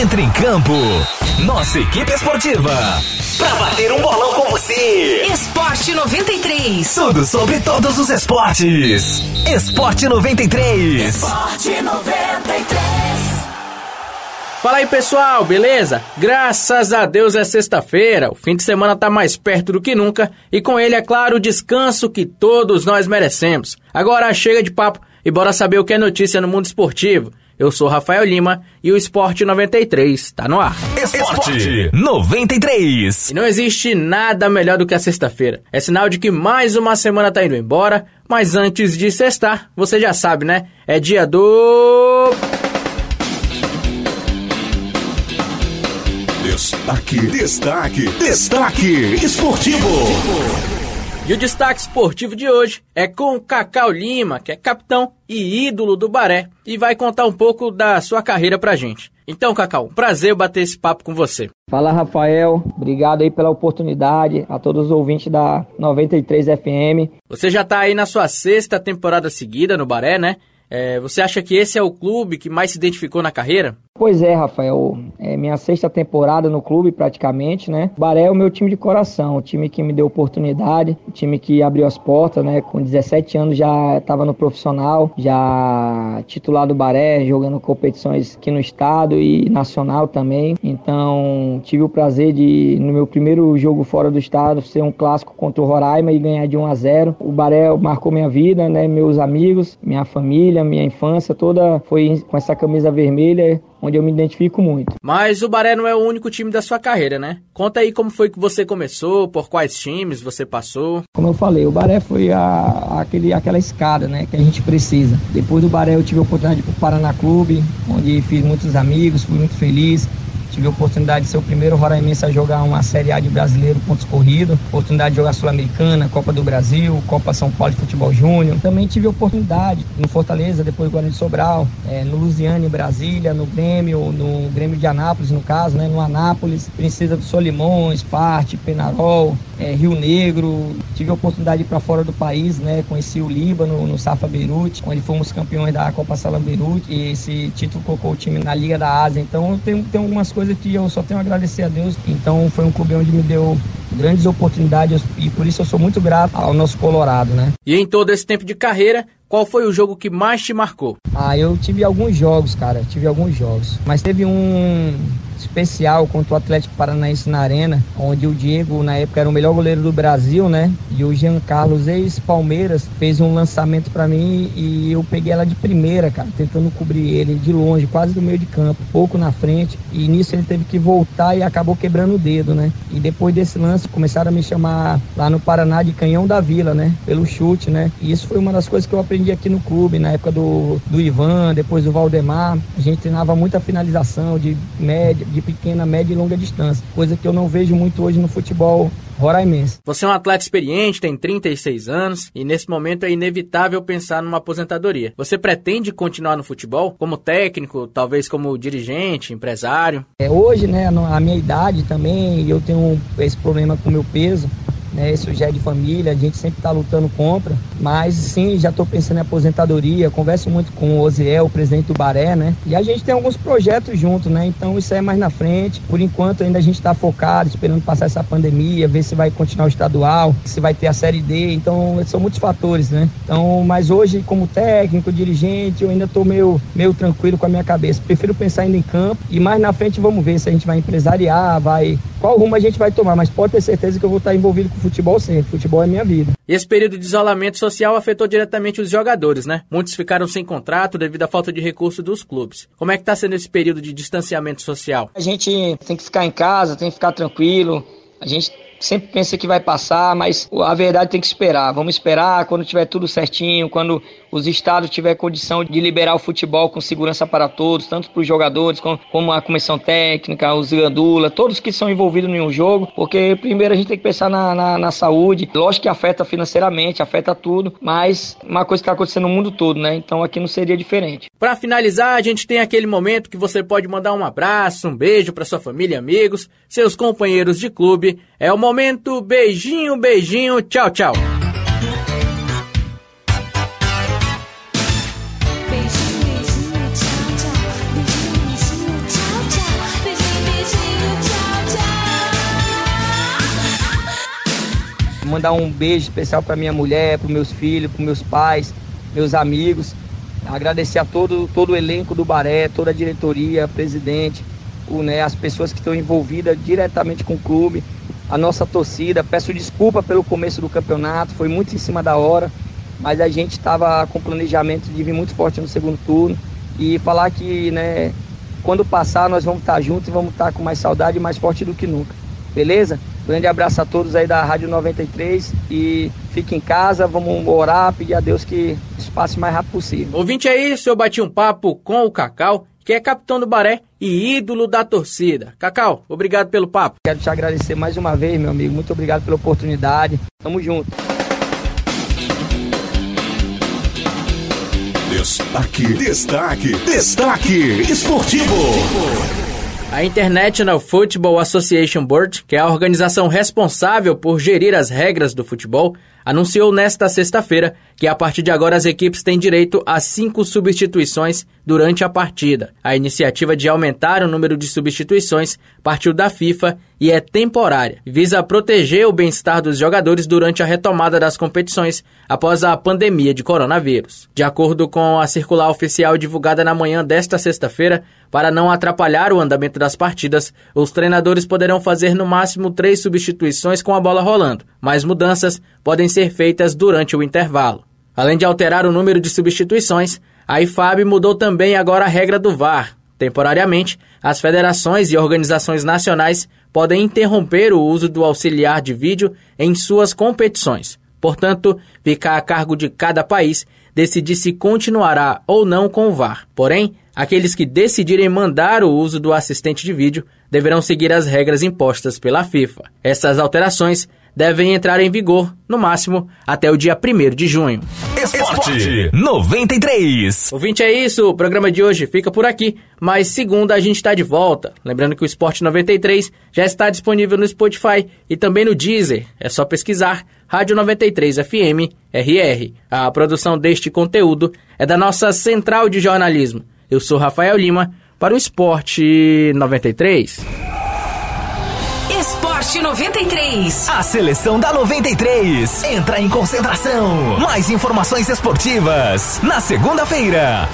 Entre em campo. Nossa equipe esportiva. Pra bater um bolão com você. Esporte 93. Tudo sobre todos os esportes. Esporte 93. Esporte 93. Fala aí pessoal, beleza? Graças a Deus é sexta-feira, o fim de semana tá mais perto do que nunca e com ele, é claro, o descanso que todos nós merecemos. Agora chega de papo e bora saber o que é notícia no mundo esportivo. Eu sou Rafael Lima e o Esporte 93 tá no ar. Esporte 93. E não existe nada melhor do que a sexta-feira. É sinal de que mais uma semana tá indo embora, mas antes de sextar, você já sabe, né? É dia do Destaque, destaque, destaque esportivo. E o destaque esportivo de hoje é com o Cacau Lima, que é capitão e ídolo do Baré, e vai contar um pouco da sua carreira pra gente. Então, Cacau, prazer bater esse papo com você. Fala, Rafael. Obrigado aí pela oportunidade, a todos os ouvintes da 93 FM. Você já tá aí na sua sexta temporada seguida no Baré, né? É, você acha que esse é o clube que mais se identificou na carreira? Pois é, Rafael. É minha sexta temporada no clube, praticamente, né? O Baré é o meu time de coração, o time que me deu oportunidade, o time que abriu as portas, né? Com 17 anos já estava no profissional, já titular do Baré, jogando competições aqui no estado e nacional também. Então, tive o prazer de, no meu primeiro jogo fora do estado, ser um clássico contra o Roraima e ganhar de 1 a 0. O Baré marcou minha vida, né? Meus amigos, minha família, minha infância toda foi com essa camisa vermelha onde eu me identifico muito. Mas o Baré não é o único time da sua carreira, né? Conta aí como foi que você começou, por quais times você passou. Como eu falei, o Baré foi a, aquele, aquela escada, né, que a gente precisa. Depois do Baré eu tive a oportunidade de ir para o Paraná Clube, onde fiz muitos amigos, fui muito feliz. Tive a oportunidade de ser o primeiro roraimense a jogar uma Série A de brasileiro pontos corridos, oportunidade de jogar Sul-Americana, Copa do Brasil, Copa São Paulo de Futebol Júnior. Também tive oportunidade no Fortaleza, depois do Guarani de Sobral, é, no Lusiane, em Brasília, no Grêmio, no Grêmio de Anápolis, no caso, né, no Anápolis, Princesa do Solimões, Parte, Penarol, é, Rio Negro. Tive a oportunidade de ir para fora do país, né, conheci o Líbano, no Safa Beirute, onde fomos campeões da Copa Salam Beirute, e esse título colocou o time na Liga da Ásia. Então tem, tem algumas coisas coisa que eu só tenho a agradecer a Deus. Então foi um clube onde me deu grandes oportunidades e por isso eu sou muito grato ao nosso Colorado, né? E em todo esse tempo de carreira, qual foi o jogo que mais te marcou? Ah, eu tive alguns jogos, cara, tive alguns jogos. Mas teve um especial contra o Atlético Paranaense na Arena, onde o Diego, na época, era o melhor goleiro do Brasil, né? E o Jean Carlos, ex-Palmeiras, fez um lançamento para mim e eu peguei ela de primeira, cara, tentando cobrir ele de longe, quase do meio de campo, pouco na frente. E nisso ele teve que voltar e acabou quebrando o dedo, né? E depois desse lance, começaram a me chamar lá no Paraná de Canhão da Vila, né? Pelo chute, né? E isso foi uma das coisas que eu aprendi aqui no clube, na época do, do Ivan, depois do Valdemar. A gente treinava muita finalização de média, de pequena, média e longa distância, coisa que eu não vejo muito hoje no futebol roraimense. Você é um atleta experiente, tem 36 anos e nesse momento é inevitável pensar numa aposentadoria. Você pretende continuar no futebol como técnico, talvez como dirigente, empresário? É, hoje, né, a minha idade também, eu tenho esse problema com o meu peso né? Isso já é de família, a gente sempre está lutando contra. Mas sim, já estou pensando em aposentadoria. Converso muito com o Oziel, o presidente do Baré, né? E a gente tem alguns projetos juntos, né? Então isso é mais na frente. Por enquanto ainda a gente está focado, esperando passar essa pandemia, ver se vai continuar o estadual, se vai ter a série D. Então são muitos fatores, né? Então, mas hoje como técnico, dirigente, eu ainda estou meio, meio tranquilo com a minha cabeça. Prefiro pensar ainda em campo e mais na frente vamos ver se a gente vai empresariar, vai qual rumo a gente vai tomar, mas pode ter certeza que eu vou estar envolvido com futebol sempre. Futebol é minha vida. E esse período de isolamento social afetou diretamente os jogadores, né? Muitos ficaram sem contrato devido à falta de recurso dos clubes. Como é que está sendo esse período de distanciamento social? A gente tem que ficar em casa, tem que ficar tranquilo. A gente sempre pensa que vai passar, mas a verdade tem que esperar. Vamos esperar quando tiver tudo certinho, quando os estados tiver condição de liberar o futebol com segurança para todos, tanto para os jogadores como a comissão técnica, os gandula, todos que são envolvidos em um jogo, porque primeiro a gente tem que pensar na, na, na saúde. Lógico que afeta financeiramente, afeta tudo, mas uma coisa que está acontecendo no mundo todo, né? Então aqui não seria diferente. Para finalizar, a gente tem aquele momento que você pode mandar um abraço, um beijo para sua família amigos, seus companheiros de clube. É o momento momento. Beijinho, beijinho. Tchau, tchau. Mandar um beijo especial para minha mulher, para meus filhos, para meus pais, meus amigos. Agradecer a todo, todo o elenco do Baré, toda a diretoria, presidente, o, né, as pessoas que estão envolvidas diretamente com o clube a nossa torcida. Peço desculpa pelo começo do campeonato, foi muito em cima da hora, mas a gente estava com planejamento de vir muito forte no segundo turno e falar que né, quando passar nós vamos estar juntos e vamos estar com mais saudade e mais forte do que nunca. Beleza? Grande abraço a todos aí da Rádio 93 e fique em casa, vamos orar, pedir a Deus que isso passe o mais rápido possível. Ouvinte aí, eu bati um papo com o Cacau, que é capitão do Baré e ídolo da torcida. Cacau, obrigado pelo papo. Quero te agradecer mais uma vez, meu amigo. Muito obrigado pela oportunidade. Tamo junto. Destaque, destaque, destaque esportivo. A International Football Association Board, que é a organização responsável por gerir as regras do futebol, anunciou nesta sexta-feira que a partir de agora as equipes têm direito a cinco substituições durante a partida. A iniciativa de aumentar o número de substituições partiu da FIFA e é temporária. Visa proteger o bem-estar dos jogadores durante a retomada das competições após a pandemia de coronavírus. De acordo com a circular oficial divulgada na manhã desta sexta-feira, para não atrapalhar o andamento das partidas, os treinadores poderão fazer no máximo três substituições com a bola rolando, mas mudanças podem ser feitas durante o intervalo. Além de alterar o número de substituições, a IFAB mudou também agora a regra do VAR. Temporariamente, as federações e organizações nacionais podem interromper o uso do auxiliar de vídeo em suas competições. Portanto, fica a cargo de cada país decidir se continuará ou não com o VAR. Porém, aqueles que decidirem mandar o uso do assistente de vídeo deverão seguir as regras impostas pela FIFA. Essas alterações devem entrar em vigor, no máximo, até o dia 1 de junho. Esporte 93. Ouvinte, é isso. O programa de hoje fica por aqui, mas segunda a gente está de volta. Lembrando que o Esporte 93 já está disponível no Spotify e também no Deezer. É só pesquisar Rádio 93 FM RR. A produção deste conteúdo é da nossa central de jornalismo. Eu sou Rafael Lima para o Esporte 93. Esporte 93. A seleção da 93 entra em concentração. Mais informações esportivas na segunda-feira.